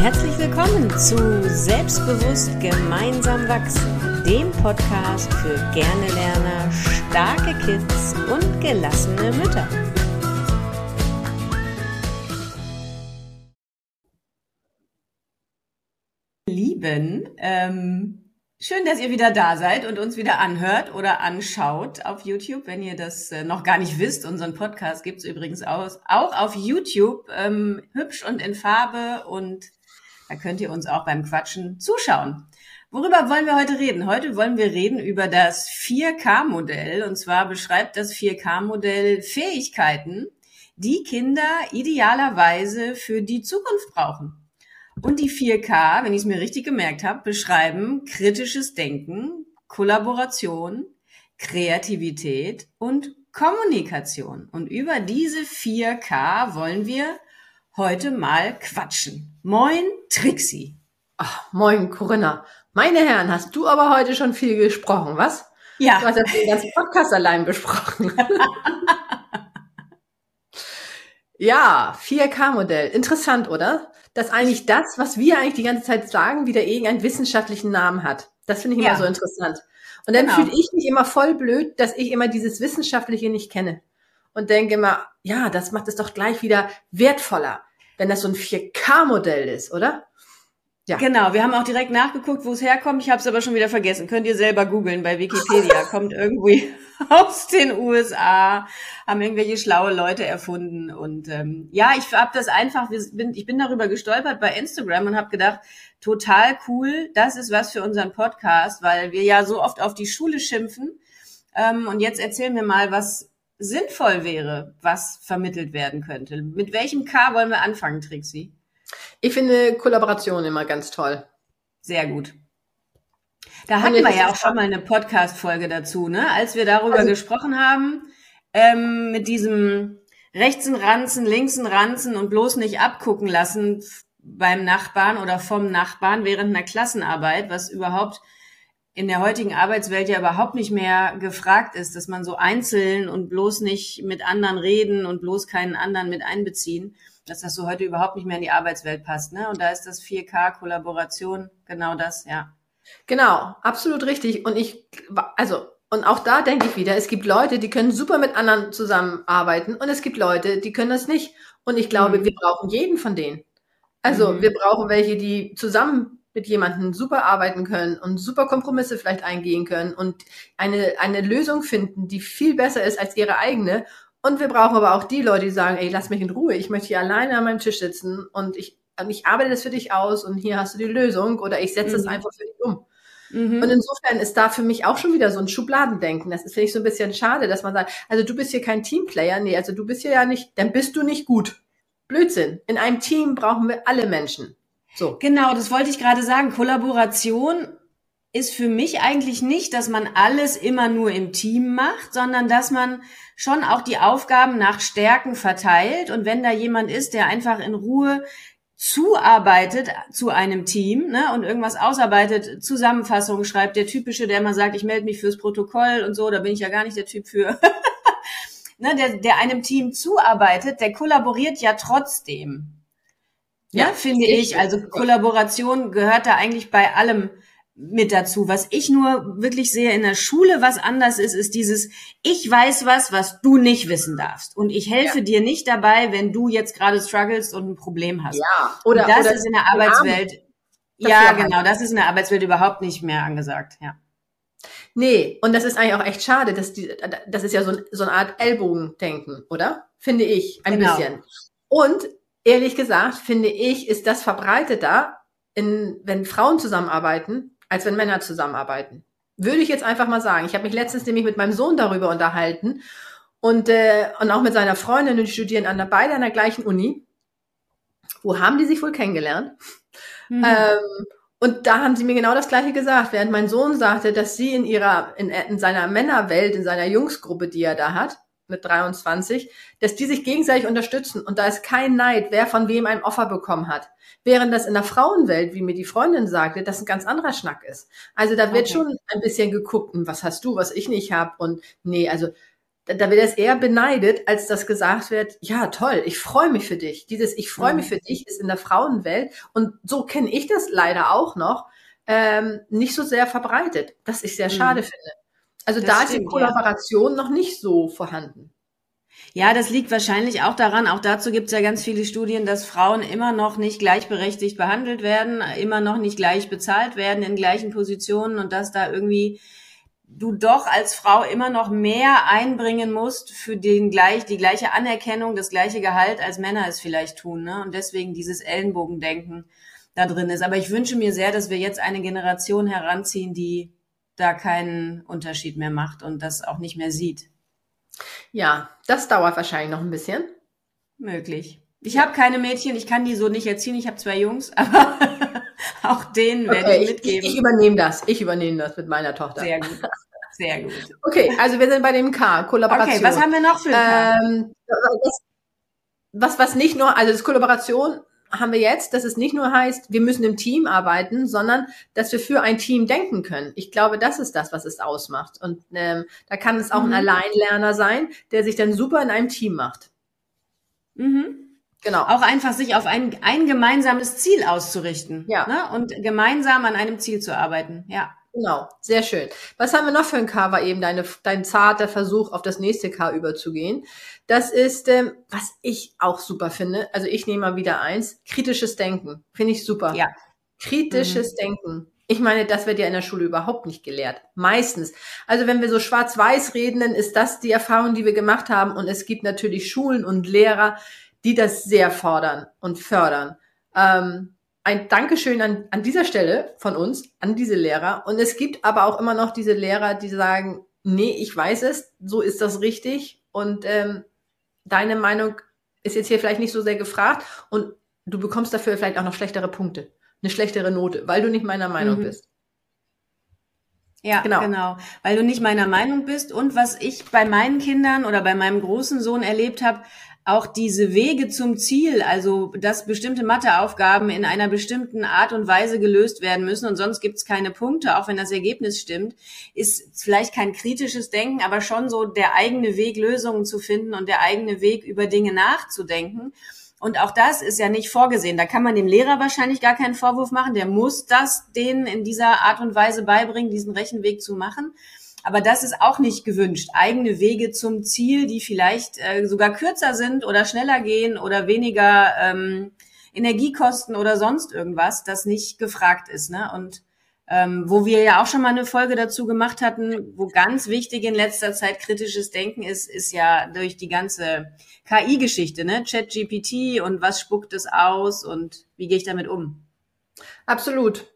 Herzlich willkommen zu Selbstbewusst gemeinsam wachsen, dem Podcast für gerne Lerner, starke Kids und gelassene Mütter. Lieben, ähm, Schön, dass ihr wieder da seid und uns wieder anhört oder anschaut auf YouTube. Wenn ihr das äh, noch gar nicht wisst, unseren Podcast gibt's übrigens auch, auch auf YouTube, ähm, hübsch und in Farbe und da könnt ihr uns auch beim Quatschen zuschauen. Worüber wollen wir heute reden? Heute wollen wir reden über das 4K-Modell und zwar beschreibt das 4K-Modell Fähigkeiten, die Kinder idealerweise für die Zukunft brauchen. Und die 4K, wenn ich es mir richtig gemerkt habe, beschreiben kritisches Denken, Kollaboration, Kreativität und Kommunikation. Und über diese 4K wollen wir heute mal quatschen. Moin, Trixie. Ach, moin, Corinna. Meine Herren, hast du aber heute schon viel gesprochen, was? Ja. Du hast ja den ganzen Podcast allein besprochen. ja, 4K-Modell. Interessant, oder? dass eigentlich das, was wir eigentlich die ganze Zeit sagen, wieder irgendeinen wissenschaftlichen Namen hat. Das finde ich immer ja. so interessant. Und dann genau. fühle ich mich immer voll blöd, dass ich immer dieses Wissenschaftliche nicht kenne. Und denke immer, ja, das macht es doch gleich wieder wertvoller, wenn das so ein 4K-Modell ist, oder? Ja. Genau, wir haben auch direkt nachgeguckt, wo es herkommt. Ich habe es aber schon wieder vergessen. Könnt ihr selber googeln bei Wikipedia. Kommt irgendwie aus den USA, haben irgendwelche schlaue Leute erfunden. Und ähm, ja, ich habe das einfach, bin, ich bin darüber gestolpert bei Instagram und habe gedacht, total cool, das ist was für unseren Podcast, weil wir ja so oft auf die Schule schimpfen. Ähm, und jetzt erzählen wir mal, was sinnvoll wäre, was vermittelt werden könnte. Mit welchem K wollen wir anfangen, Trixie? Ich finde Kollaboration immer ganz toll. Sehr gut. Da hatten wir ja auch schon mal eine Podcast-Folge dazu, ne? Als wir darüber also, gesprochen haben, ähm, mit diesem rechtsen Ranzen, linksen Ranzen und bloß nicht abgucken lassen beim Nachbarn oder vom Nachbarn während einer Klassenarbeit, was überhaupt in der heutigen Arbeitswelt ja überhaupt nicht mehr gefragt ist, dass man so einzeln und bloß nicht mit anderen reden und bloß keinen anderen mit einbeziehen dass das so heute überhaupt nicht mehr in die Arbeitswelt passt. Ne? Und da ist das 4K-Kollaboration genau das, ja. Genau, absolut richtig. Und ich, also, und auch da denke ich wieder, es gibt Leute, die können super mit anderen zusammenarbeiten und es gibt Leute, die können das nicht. Und ich glaube, mhm. wir brauchen jeden von denen. Also mhm. wir brauchen welche, die zusammen mit jemandem super arbeiten können und super Kompromisse vielleicht eingehen können und eine, eine Lösung finden, die viel besser ist als ihre eigene und wir brauchen aber auch die Leute, die sagen, ey, lass mich in Ruhe, ich möchte hier alleine an meinem Tisch sitzen und ich, ich arbeite das für dich aus und hier hast du die Lösung oder ich setze es mhm. einfach für dich um. Mhm. Und insofern ist da für mich auch schon wieder so ein Schubladendenken. Das ist, finde ich, so ein bisschen schade, dass man sagt, also du bist hier kein Teamplayer. Nee, also du bist hier ja nicht, dann bist du nicht gut. Blödsinn. In einem Team brauchen wir alle Menschen. So. Genau, das wollte ich gerade sagen. Kollaboration ist für mich eigentlich nicht, dass man alles immer nur im Team macht, sondern dass man schon auch die Aufgaben nach Stärken verteilt. Und wenn da jemand ist, der einfach in Ruhe zuarbeitet zu einem Team ne, und irgendwas ausarbeitet, Zusammenfassungen schreibt, der typische, der immer sagt, ich melde mich fürs Protokoll und so, da bin ich ja gar nicht der Typ für. ne, der, der einem Team zuarbeitet, der kollaboriert ja trotzdem. Ja, ja finde ich. Also Kollaboration gehört da eigentlich bei allem mit dazu. Was ich nur wirklich sehe in der Schule, was anders ist, ist dieses, ich weiß was, was du nicht wissen darfst. Und ich helfe ja. dir nicht dabei, wenn du jetzt gerade struggles und ein Problem hast. Ja, oder, und das oder ist in der Arbeitswelt, ja, genau, das ist in der Arbeitswelt überhaupt nicht mehr angesagt, ja. Nee, und das ist eigentlich auch echt schade, dass die, das ist ja so, so eine Art Ellbogendenken, oder? Finde ich, ein genau. bisschen. Und ehrlich gesagt, finde ich, ist das verbreiteter, in, wenn Frauen zusammenarbeiten, als wenn Männer zusammenarbeiten. Würde ich jetzt einfach mal sagen. Ich habe mich letztens nämlich mit meinem Sohn darüber unterhalten und, äh, und auch mit seiner Freundin, die studieren an der, beide an der gleichen Uni. Wo haben die sich wohl kennengelernt? Mhm. Ähm, und da haben sie mir genau das Gleiche gesagt, während mein Sohn sagte, dass sie in ihrer, in, in seiner Männerwelt, in seiner Jungsgruppe, die er da hat, mit 23, dass die sich gegenseitig unterstützen und da ist kein Neid, wer von wem ein Offer bekommen hat. Während das in der Frauenwelt, wie mir die Freundin sagte, das ein ganz anderer Schnack ist. Also da wird okay. schon ein bisschen geguckt, hm, was hast du, was ich nicht habe und nee, also da wird es eher beneidet, als dass gesagt wird, ja toll, ich freue mich für dich. Dieses Ich freue mich mhm. für dich ist in der Frauenwelt und so kenne ich das leider auch noch, ähm, nicht so sehr verbreitet, was ich sehr mhm. schade finde. Also das da ist die Kollaboration ja. noch nicht so vorhanden. Ja, das liegt wahrscheinlich auch daran, auch dazu gibt es ja ganz viele Studien, dass Frauen immer noch nicht gleichberechtigt behandelt werden, immer noch nicht gleich bezahlt werden in gleichen Positionen und dass da irgendwie du doch als Frau immer noch mehr einbringen musst für den gleich, die gleiche Anerkennung, das gleiche Gehalt, als Männer es vielleicht tun. Ne? Und deswegen dieses Ellenbogendenken da drin ist. Aber ich wünsche mir sehr, dass wir jetzt eine Generation heranziehen, die da keinen Unterschied mehr macht und das auch nicht mehr sieht. Ja, das dauert wahrscheinlich noch ein bisschen. Möglich. Ich habe keine Mädchen, ich kann die so nicht erziehen. Ich habe zwei Jungs, aber auch denen werde okay, ich mitgeben. Ich, ich, übernehme das. Ich übernehme das mit meiner Tochter. Sehr gut. Sehr gut. Okay, also wir sind bei dem K, Kollaboration. Okay, was haben wir noch für ein ähm, was, was nicht nur, also das Kollaboration haben wir jetzt, dass es nicht nur heißt, wir müssen im Team arbeiten, sondern dass wir für ein Team denken können. Ich glaube, das ist das, was es ausmacht. Und ähm, da kann es auch mhm. ein Alleinlerner sein, der sich dann super in einem Team macht. Mhm. Genau. Auch einfach sich auf ein, ein gemeinsames Ziel auszurichten. Ja. Ne? Und gemeinsam an einem Ziel zu arbeiten. Ja. Genau, sehr schön. Was haben wir noch für ein K? War eben deine, dein zarter Versuch, auf das nächste K überzugehen. Das ist, ähm, was ich auch super finde. Also ich nehme mal wieder eins. Kritisches Denken. Finde ich super. Ja. Kritisches mhm. Denken. Ich meine, das wird ja in der Schule überhaupt nicht gelehrt. Meistens. Also wenn wir so schwarz-weiß reden, dann ist das die Erfahrung, die wir gemacht haben. Und es gibt natürlich Schulen und Lehrer, die das sehr fordern und fördern. Ähm, ein Dankeschön an, an dieser Stelle von uns, an diese Lehrer. Und es gibt aber auch immer noch diese Lehrer, die sagen, nee, ich weiß es, so ist das richtig. Und ähm, deine Meinung ist jetzt hier vielleicht nicht so sehr gefragt und du bekommst dafür vielleicht auch noch schlechtere Punkte, eine schlechtere Note, weil du nicht meiner Meinung mhm. bist. Ja, genau. genau. Weil du nicht meiner Meinung bist. Und was ich bei meinen Kindern oder bei meinem großen Sohn erlebt habe, auch diese Wege zum Ziel, also dass bestimmte Matheaufgaben in einer bestimmten Art und Weise gelöst werden müssen und sonst gibt's keine Punkte, auch wenn das Ergebnis stimmt, ist vielleicht kein kritisches Denken, aber schon so der eigene Weg, Lösungen zu finden und der eigene Weg, über Dinge nachzudenken. Und auch das ist ja nicht vorgesehen. Da kann man dem Lehrer wahrscheinlich gar keinen Vorwurf machen. Der muss das denen in dieser Art und Weise beibringen, diesen Rechenweg zu machen. Aber das ist auch nicht gewünscht. Eigene Wege zum Ziel, die vielleicht äh, sogar kürzer sind oder schneller gehen oder weniger ähm, Energie kosten oder sonst irgendwas, das nicht gefragt ist. Ne? Und ähm, wo wir ja auch schon mal eine Folge dazu gemacht hatten, wo ganz wichtig in letzter Zeit kritisches Denken ist, ist ja durch die ganze KI-Geschichte, ne? Chat-GPT und was spuckt es aus und wie gehe ich damit um? Absolut.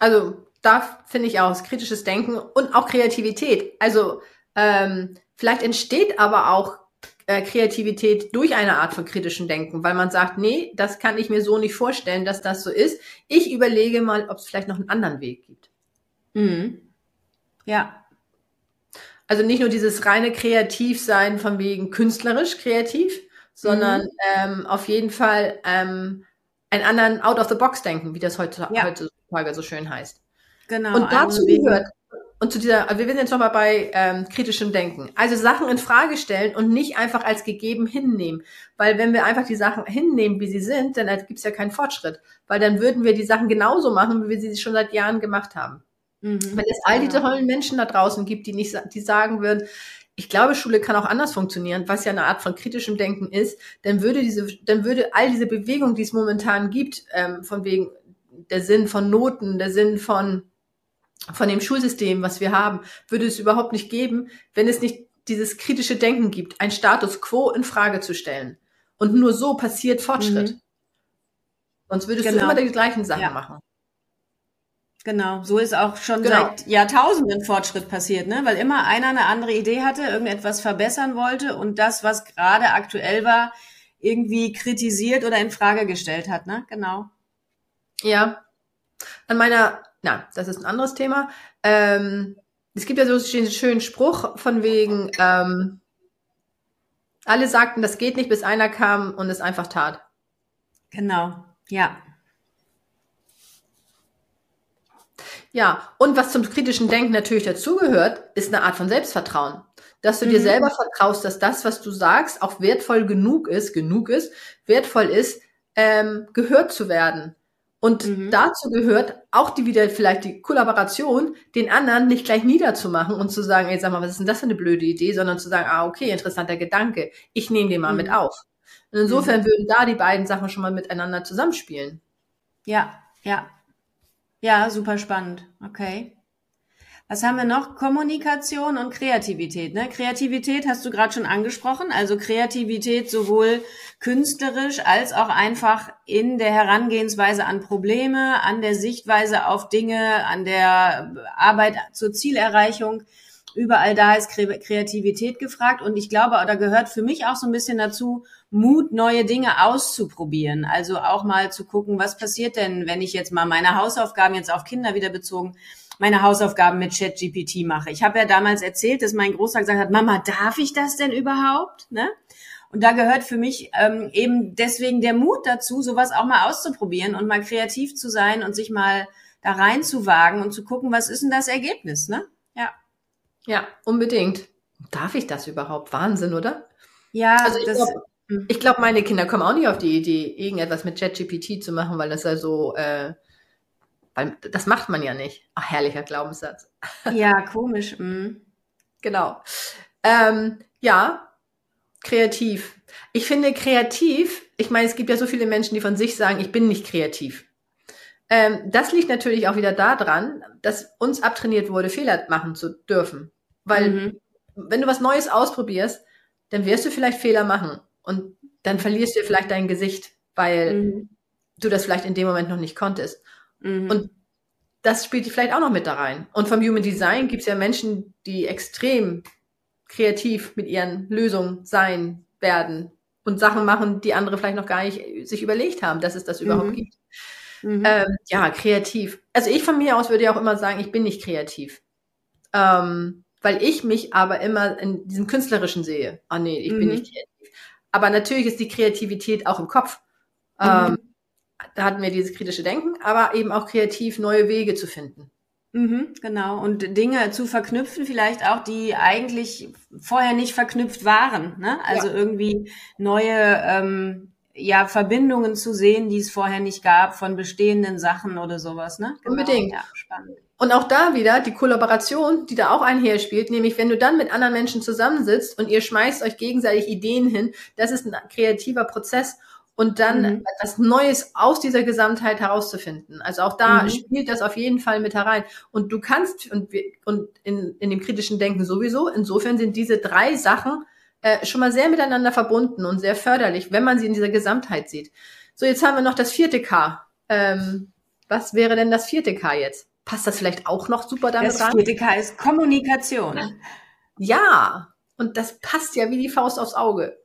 Also da finde ich auch kritisches Denken und auch Kreativität. Also ähm, vielleicht entsteht aber auch äh, Kreativität durch eine Art von kritischem Denken, weil man sagt, nee, das kann ich mir so nicht vorstellen, dass das so ist. Ich überlege mal, ob es vielleicht noch einen anderen Weg gibt. Mhm. Ja. Also nicht nur dieses reine Kreativsein von wegen künstlerisch kreativ, sondern mhm. ähm, auf jeden Fall ähm, einen anderen Out-of-the-Box-Denken, wie das heutzutage, ja. heutzutage so schön heißt. Genau. Und dazu gehört, und zu dieser, wir sind jetzt nochmal bei ähm, kritischem Denken. Also Sachen in Frage stellen und nicht einfach als gegeben hinnehmen. Weil wenn wir einfach die Sachen hinnehmen, wie sie sind, dann gibt's ja keinen Fortschritt. Weil dann würden wir die Sachen genauso machen, wie wir sie schon seit Jahren gemacht haben. Mhm. Wenn es all diese tollen Menschen da draußen gibt, die nicht, die sagen würden, ich glaube, Schule kann auch anders funktionieren, was ja eine Art von kritischem Denken ist, dann würde diese, dann würde all diese Bewegung, die es momentan gibt, ähm, von wegen der Sinn von Noten, der Sinn von von dem Schulsystem, was wir haben, würde es überhaupt nicht geben, wenn es nicht dieses kritische Denken gibt, ein Status quo in Frage zu stellen. Und nur so passiert Fortschritt. Mhm. Sonst würdest genau. du immer die gleichen Sachen ja. machen. Genau, so ist auch schon genau. seit Jahrtausenden Fortschritt passiert, ne? Weil immer einer eine andere Idee hatte, irgendetwas verbessern wollte und das, was gerade aktuell war, irgendwie kritisiert oder in Frage gestellt hat, ne? Genau. Ja. An meiner na, das ist ein anderes Thema. Ähm, es gibt ja so einen schönen Spruch von wegen, ähm, alle sagten, das geht nicht, bis einer kam und es einfach tat. Genau, ja. Ja, und was zum kritischen Denken natürlich dazugehört, ist eine Art von Selbstvertrauen. Dass du mhm. dir selber vertraust, dass das, was du sagst, auch wertvoll genug ist, genug ist, wertvoll ist, ähm, gehört zu werden. Und mhm. dazu gehört auch die wieder vielleicht die Kollaboration, den anderen nicht gleich niederzumachen und zu sagen, ey, sag mal, was ist denn das für eine blöde Idee, sondern zu sagen, ah, okay, interessanter Gedanke, ich nehme den mal mhm. mit auf. Und insofern mhm. würden da die beiden Sachen schon mal miteinander zusammenspielen. Ja, ja. Ja, super spannend. Okay. Was haben wir noch? Kommunikation und Kreativität. Ne? Kreativität hast du gerade schon angesprochen. Also Kreativität sowohl künstlerisch als auch einfach in der Herangehensweise an Probleme, an der Sichtweise auf Dinge, an der Arbeit zur Zielerreichung. Überall da ist Kreativität gefragt. Und ich glaube, da gehört für mich auch so ein bisschen dazu, Mut, neue Dinge auszuprobieren. Also auch mal zu gucken, was passiert denn, wenn ich jetzt mal meine Hausaufgaben jetzt auf Kinder wieder bezogen meine Hausaufgaben mit ChatGPT mache. Ich habe ja damals erzählt, dass mein Großer gesagt hat, Mama, darf ich das denn überhaupt? Ne? Und da gehört für mich ähm, eben deswegen der Mut dazu, sowas auch mal auszuprobieren und mal kreativ zu sein und sich mal da reinzuwagen und zu gucken, was ist denn das Ergebnis, ne? Ja. Ja, unbedingt. Darf ich das überhaupt? Wahnsinn, oder? Ja, also ich glaube, glaub, meine Kinder kommen auch nicht auf die Idee, irgendetwas mit ChatGPT zu machen, weil das ja so äh, weil das macht man ja nicht. Ach, herrlicher Glaubenssatz. Ja, komisch. Mhm. Genau. Ähm, ja, kreativ. Ich finde kreativ, ich meine, es gibt ja so viele Menschen, die von sich sagen, ich bin nicht kreativ. Ähm, das liegt natürlich auch wieder daran, dass uns abtrainiert wurde, Fehler machen zu dürfen. Weil mhm. wenn du was Neues ausprobierst, dann wirst du vielleicht Fehler machen und dann verlierst du vielleicht dein Gesicht, weil mhm. du das vielleicht in dem Moment noch nicht konntest. Mhm. Und das spielt vielleicht auch noch mit da rein. Und vom Human Design gibt es ja Menschen, die extrem kreativ mit ihren Lösungen sein werden und Sachen machen, die andere vielleicht noch gar nicht sich überlegt haben, dass es das überhaupt mhm. gibt. Mhm. Ähm, ja, kreativ. Also ich von mir aus würde ja auch immer sagen, ich bin nicht kreativ. Ähm, weil ich mich aber immer in diesem Künstlerischen sehe. Ah nee, ich mhm. bin nicht kreativ. Aber natürlich ist die Kreativität auch im Kopf. Mhm. Ähm, da hatten wir dieses kritische Denken, aber eben auch kreativ neue Wege zu finden. Mhm, genau. Und Dinge zu verknüpfen, vielleicht auch, die eigentlich vorher nicht verknüpft waren. Ne? Also ja. irgendwie neue ähm, ja, Verbindungen zu sehen, die es vorher nicht gab von bestehenden Sachen oder sowas. Ne? Genau. Unbedingt. Ja, spannend. Und auch da wieder die Kollaboration, die da auch einherspielt, nämlich wenn du dann mit anderen Menschen zusammensitzt und ihr schmeißt euch gegenseitig Ideen hin, das ist ein kreativer Prozess und dann mhm. etwas Neues aus dieser Gesamtheit herauszufinden. Also auch da mhm. spielt das auf jeden Fall mit herein. Und du kannst, und, und in, in dem kritischen Denken sowieso, insofern sind diese drei Sachen äh, schon mal sehr miteinander verbunden und sehr förderlich, wenn man sie in dieser Gesamtheit sieht. So, jetzt haben wir noch das vierte K. Ähm, was wäre denn das vierte K jetzt? Passt das vielleicht auch noch super damit das rein? Das vierte K ist Kommunikation. Ja, und das passt ja wie die Faust aufs Auge.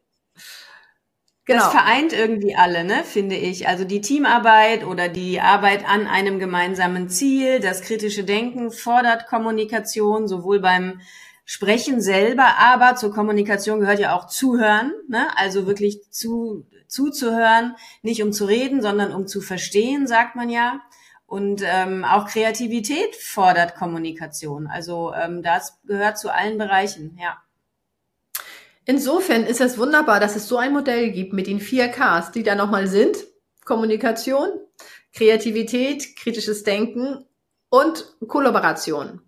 Genau. Das vereint irgendwie alle, ne, finde ich. Also die Teamarbeit oder die Arbeit an einem gemeinsamen Ziel, das kritische Denken fordert Kommunikation, sowohl beim Sprechen selber, aber zur Kommunikation gehört ja auch Zuhören, ne? also wirklich zu, zuzuhören, nicht um zu reden, sondern um zu verstehen, sagt man ja. Und ähm, auch Kreativität fordert Kommunikation. Also ähm, das gehört zu allen Bereichen, ja. Insofern ist es wunderbar, dass es so ein Modell gibt mit den vier Ks, die da nochmal sind. Kommunikation, Kreativität, kritisches Denken und Kollaboration.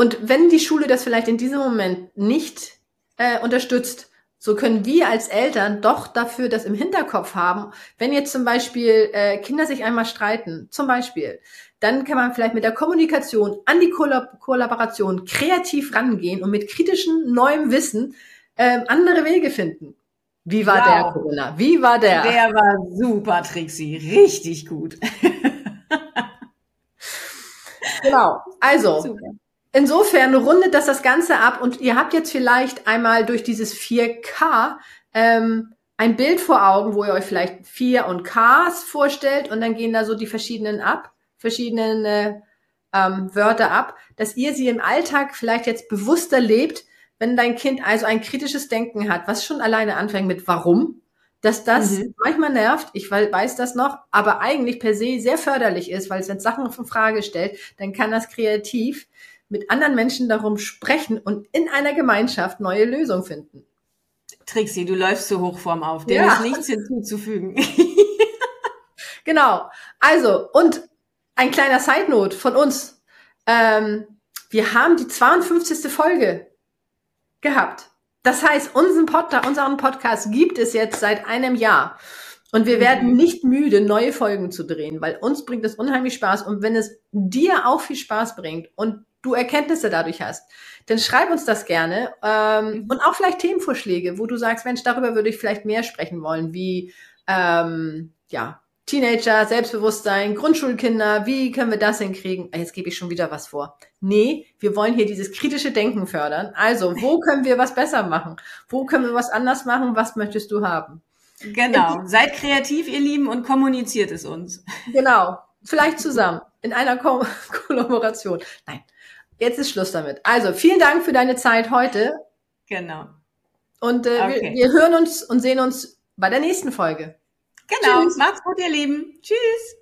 Und wenn die Schule das vielleicht in diesem Moment nicht äh, unterstützt, so können wir als Eltern doch dafür das im Hinterkopf haben. Wenn jetzt zum Beispiel äh, Kinder sich einmal streiten, zum Beispiel, dann kann man vielleicht mit der Kommunikation an die Kollab Kollaboration kreativ rangehen und mit kritischem neuem Wissen ähm, andere Wege finden. Wie war wow. der, Corona? Wie war der? Der war super, Trixie. Richtig gut. genau. Also, super. Insofern rundet das das Ganze ab und ihr habt jetzt vielleicht einmal durch dieses 4K ähm, ein Bild vor Augen, wo ihr euch vielleicht 4 und Ks vorstellt und dann gehen da so die verschiedenen ab, verschiedenen äh, ähm, Wörter ab, dass ihr sie im Alltag vielleicht jetzt bewusster lebt, wenn dein Kind also ein kritisches Denken hat, was schon alleine anfängt mit warum, dass das mhm. manchmal nervt, ich weiß das noch, aber eigentlich per se sehr förderlich ist, weil es, wenn Sachen auf Frage stellt, dann kann das kreativ mit anderen Menschen darum sprechen und in einer Gemeinschaft neue Lösungen finden. Trixie, du läufst zu Hochform auf, dem ja. ist nichts hinzuzufügen. genau. Also, und ein kleiner Side Note von uns. Ähm, wir haben die 52. Folge gehabt. Das heißt, unseren, Pod unseren Podcast gibt es jetzt seit einem Jahr. Und wir werden mhm. nicht müde, neue Folgen zu drehen, weil uns bringt es unheimlich Spaß. Und wenn es dir auch viel Spaß bringt und du Erkenntnisse dadurch hast, dann schreib uns das gerne. Ähm, mhm. Und auch vielleicht Themenvorschläge, wo du sagst, Mensch, darüber würde ich vielleicht mehr sprechen wollen, wie ähm, ja, Teenager, Selbstbewusstsein, Grundschulkinder, wie können wir das hinkriegen? Ah, jetzt gebe ich schon wieder was vor. Nee, wir wollen hier dieses kritische Denken fördern. Also, wo können wir was besser machen? Wo können wir was anders machen? Was möchtest du haben? Genau. Seid kreativ, ihr Lieben, und kommuniziert es uns. Genau. Vielleicht zusammen. In einer Ko Kollaboration. Nein. Jetzt ist Schluss damit. Also, vielen Dank für deine Zeit heute. Genau. Und äh, okay. wir, wir hören uns und sehen uns bei der nächsten Folge. Genau. Tschüss. Macht's gut, ihr Lieben. Tschüss.